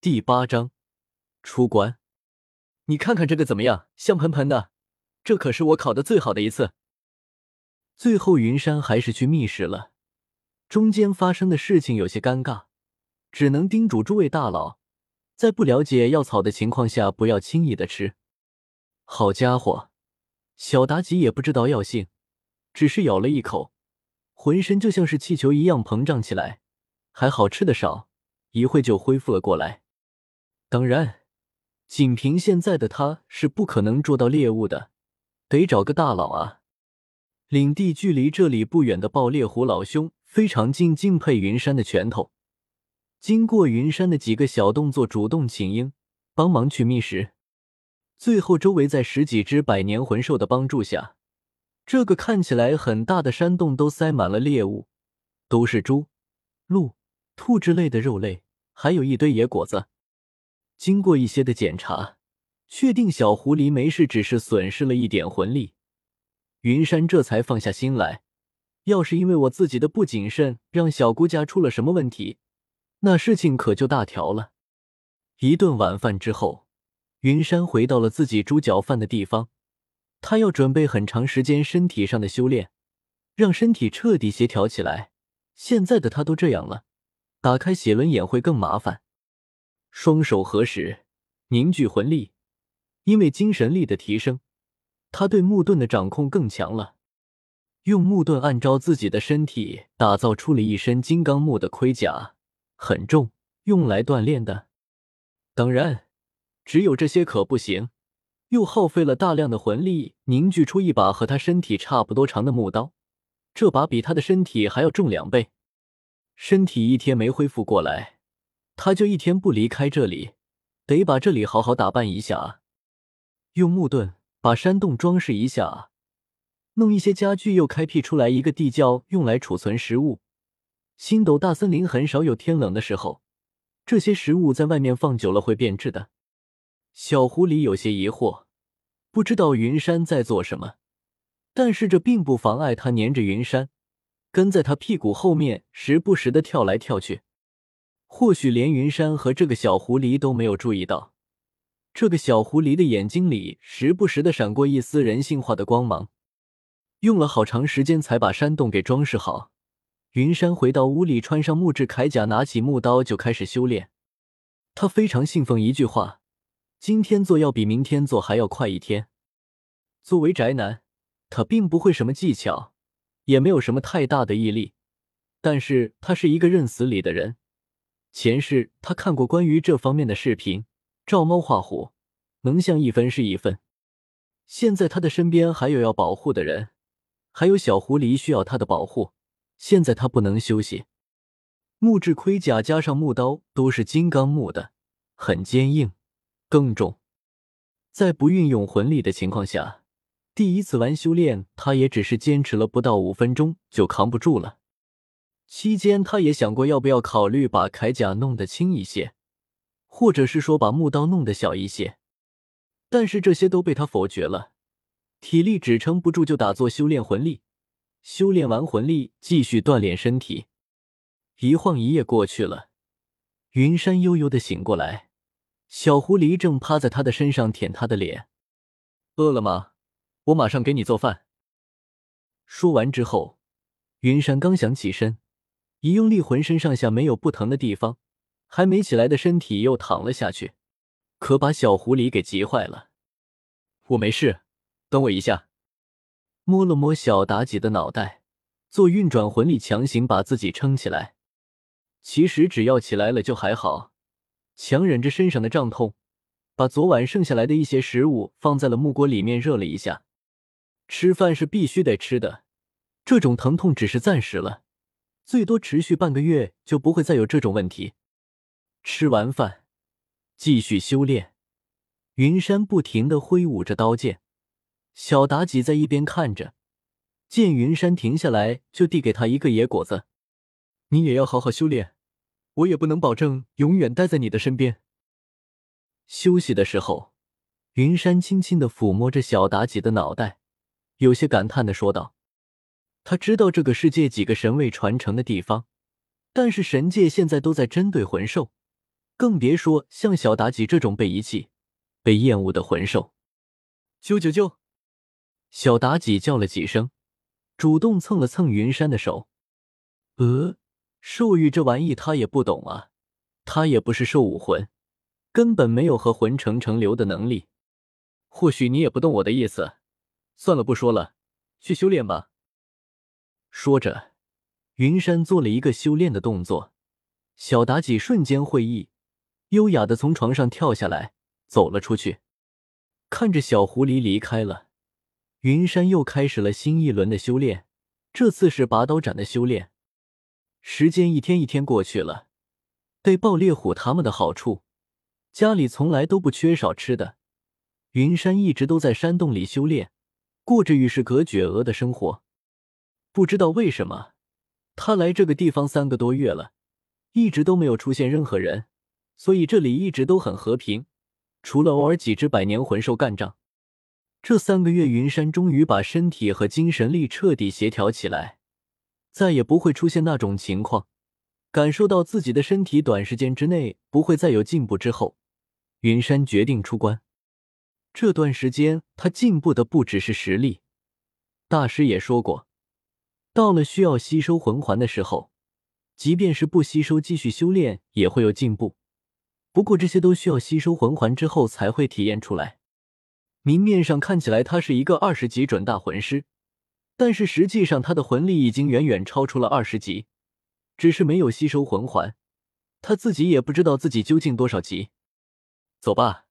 第八章出关。你看看这个怎么样？香喷喷的，这可是我考的最好的一次。最后，云山还是去密室了。中间发生的事情有些尴尬，只能叮嘱诸位大佬，在不了解药草的情况下，不要轻易的吃。好家伙，小妲己也不知道药性，只是咬了一口，浑身就像是气球一样膨胀起来，还好吃的少，一会就恢复了过来。当然，仅凭现在的他是不可能捉到猎物的，得找个大佬啊。领地距离这里不远的爆裂虎老兄非常敬敬佩云山的拳头，经过云山的几个小动作，主动请缨帮忙去觅食。最后，周围在十几只百年魂兽的帮助下，这个看起来很大的山洞都塞满了猎物，都是猪、鹿、兔之类的肉类，还有一堆野果子。经过一些的检查，确定小狐狸没事，只是损失了一点魂力。云山这才放下心来。要是因为我自己的不谨慎，让小姑家出了什么问题，那事情可就大条了。一顿晚饭之后，云山回到了自己猪脚饭的地方。他要准备很长时间身体上的修炼，让身体彻底协调起来。现在的他都这样了，打开写轮眼会更麻烦。双手合十，凝聚魂力。因为精神力的提升，他对木盾的掌控更强了。用木盾按照自己的身体打造出了一身金刚木的盔甲，很重，用来锻炼的。当然，只有这些可不行，又耗费了大量的魂力凝聚出一把和他身体差不多长的木刀，这把比他的身体还要重两倍。身体一天没恢复过来。他就一天不离开这里，得把这里好好打扮一下啊！用木盾把山洞装饰一下啊！弄一些家具，又开辟出来一个地窖，用来储存食物。星斗大森林很少有天冷的时候，这些食物在外面放久了会变质的。小狐狸有些疑惑，不知道云山在做什么，但是这并不妨碍他黏着云山，跟在他屁股后面，时不时的跳来跳去。或许连云山和这个小狐狸都没有注意到，这个小狐狸的眼睛里时不时的闪过一丝人性化的光芒。用了好长时间才把山洞给装饰好。云山回到屋里，穿上木质铠甲，拿起木刀就开始修炼。他非常信奉一句话：今天做要比明天做还要快一天。作为宅男，他并不会什么技巧，也没有什么太大的毅力，但是他是一个认死理的人。前世他看过关于这方面的视频，照猫画虎，能像一分是一分。现在他的身边还有要保护的人，还有小狐狸需要他的保护。现在他不能休息。木质盔甲加上木刀都是金刚木的，很坚硬，更重。在不运用魂力的情况下，第一次玩修炼，他也只是坚持了不到五分钟就扛不住了。期间，他也想过要不要考虑把铠甲弄得轻一些，或者是说把木刀弄得小一些，但是这些都被他否决了。体力支撑不住就打坐修炼魂力，修炼完魂力继续锻炼身体。一晃一夜过去了，云山悠悠的醒过来，小狐狸正趴在他的身上舔他的脸。饿了吗？我马上给你做饭。说完之后，云山刚想起身。一用力，浑身上下没有不疼的地方，还没起来的身体又躺了下去，可把小狐狸给急坏了。我没事，等我一下。摸了摸小妲己的脑袋，做运转魂力，强行把自己撑起来。其实只要起来了就还好，强忍着身上的胀痛，把昨晚剩下来的一些食物放在了木锅里面热了一下。吃饭是必须得吃的，这种疼痛只是暂时了。最多持续半个月就不会再有这种问题。吃完饭，继续修炼。云山不停的挥舞着刀剑，小妲己在一边看着，见云山停下来，就递给他一个野果子：“你也要好好修炼，我也不能保证永远待在你的身边。”休息的时候，云山轻轻的抚摸着小妲己的脑袋，有些感叹的说道。他知道这个世界几个神位传承的地方，但是神界现在都在针对魂兽，更别说像小妲己这种被遗弃、被厌恶的魂兽。啾啾啾！小妲己叫了几声，主动蹭了蹭云山的手。呃，兽域这玩意他也不懂啊，他也不是兽武魂，根本没有和魂成成流的能力。或许你也不懂我的意思，算了，不说了，去修炼吧。说着，云山做了一个修炼的动作，小妲己瞬间会意，优雅的从床上跳下来，走了出去。看着小狐狸离开了，云山又开始了新一轮的修炼，这次是拔刀斩的修炼。时间一天一天过去了，对爆烈虎他们的好处，家里从来都不缺少吃的。云山一直都在山洞里修炼，过着与世隔绝鹅的生活。不知道为什么，他来这个地方三个多月了，一直都没有出现任何人，所以这里一直都很和平，除了偶尔几只百年魂兽干仗。这三个月，云山终于把身体和精神力彻底协调起来，再也不会出现那种情况。感受到自己的身体短时间之内不会再有进步之后，云山决定出关。这段时间，他进步的不只是实力。大师也说过，到了需要吸收魂环的时候，即便是不吸收，继续修炼也会有进步。不过这些都需要吸收魂环之后才会体验出来。明面上看起来他是一个二十级准大魂师，但是实际上他的魂力已经远远超出了二十级，只是没有吸收魂环，他自己也不知道自己究竟多少级。走吧。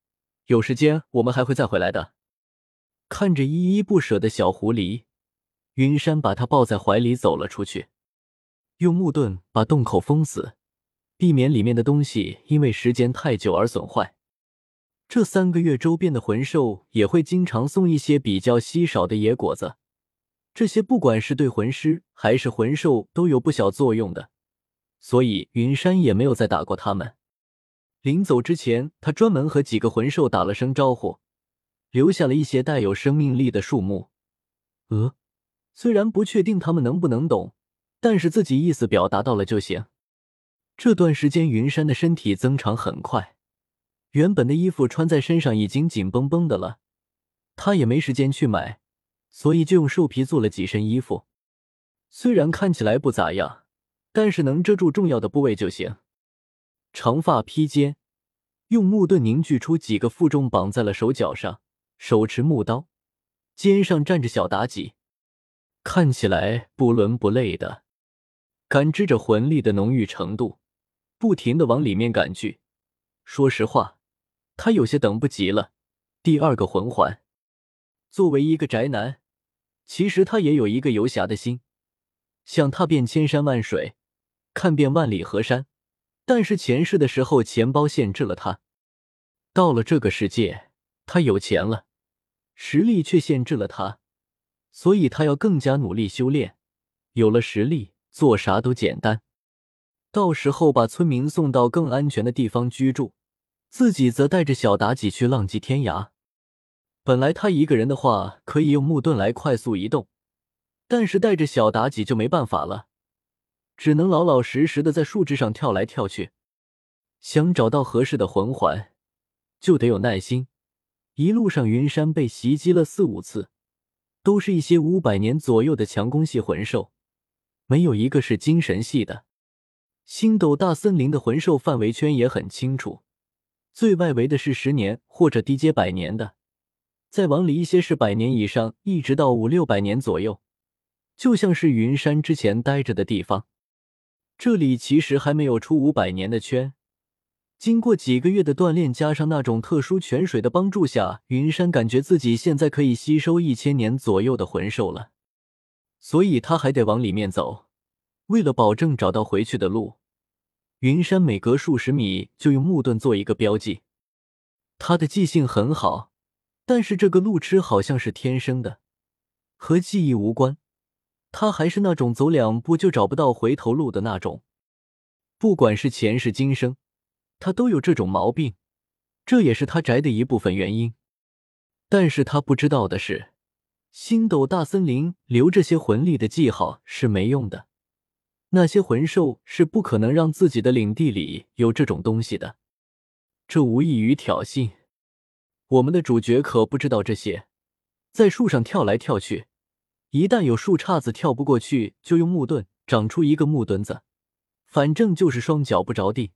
有时间我们还会再回来的。看着依依不舍的小狐狸，云山把他抱在怀里走了出去，用木盾把洞口封死，避免里面的东西因为时间太久而损坏。这三个月，周边的魂兽也会经常送一些比较稀少的野果子，这些不管是对魂师还是魂兽都有不小作用的，所以云山也没有再打过他们。临走之前，他专门和几个魂兽打了声招呼，留下了一些带有生命力的树木。呃，虽然不确定他们能不能懂，但是自己意思表达到了就行。这段时间，云山的身体增长很快，原本的衣服穿在身上已经紧绷绷的了，他也没时间去买，所以就用兽皮做了几身衣服。虽然看起来不咋样，但是能遮住重要的部位就行。长发披肩，用木盾凝聚出几个负重，绑在了手脚上，手持木刀，肩上站着小妲己，看起来不伦不类的。感知着魂力的浓郁程度，不停的往里面赶去。说实话，他有些等不及了。第二个魂环，作为一个宅男，其实他也有一个游侠的心，想踏遍千山万水，看遍万里河山。但是前世的时候，钱包限制了他；到了这个世界，他有钱了，实力却限制了他，所以他要更加努力修炼。有了实力，做啥都简单。到时候把村民送到更安全的地方居住，自己则带着小妲己去浪迹天涯。本来他一个人的话，可以用木盾来快速移动，但是带着小妲己就没办法了。只能老老实实的在树枝上跳来跳去，想找到合适的魂环，就得有耐心。一路上，云山被袭击了四五次，都是一些五百年左右的强攻系魂兽，没有一个是精神系的。星斗大森林的魂兽范围圈也很清楚，最外围的是十年或者低阶百年的，再往里一些是百年以上，一直到五六百年左右，就像是云山之前待着的地方。这里其实还没有出五百年的圈。经过几个月的锻炼，加上那种特殊泉水的帮助下，云山感觉自己现在可以吸收一千年左右的魂兽了。所以他还得往里面走。为了保证找到回去的路，云山每隔数十米就用木盾做一个标记。他的记性很好，但是这个路痴好像是天生的，和记忆无关。他还是那种走两步就找不到回头路的那种，不管是前世今生，他都有这种毛病，这也是他宅的一部分原因。但是他不知道的是，星斗大森林留这些魂力的记号是没用的，那些魂兽是不可能让自己的领地里有这种东西的。这无异于挑衅。我们的主角可不知道这些，在树上跳来跳去，一旦有树杈子跳不过去，就用木盾长出一个木墩子，反正就是双脚不着地。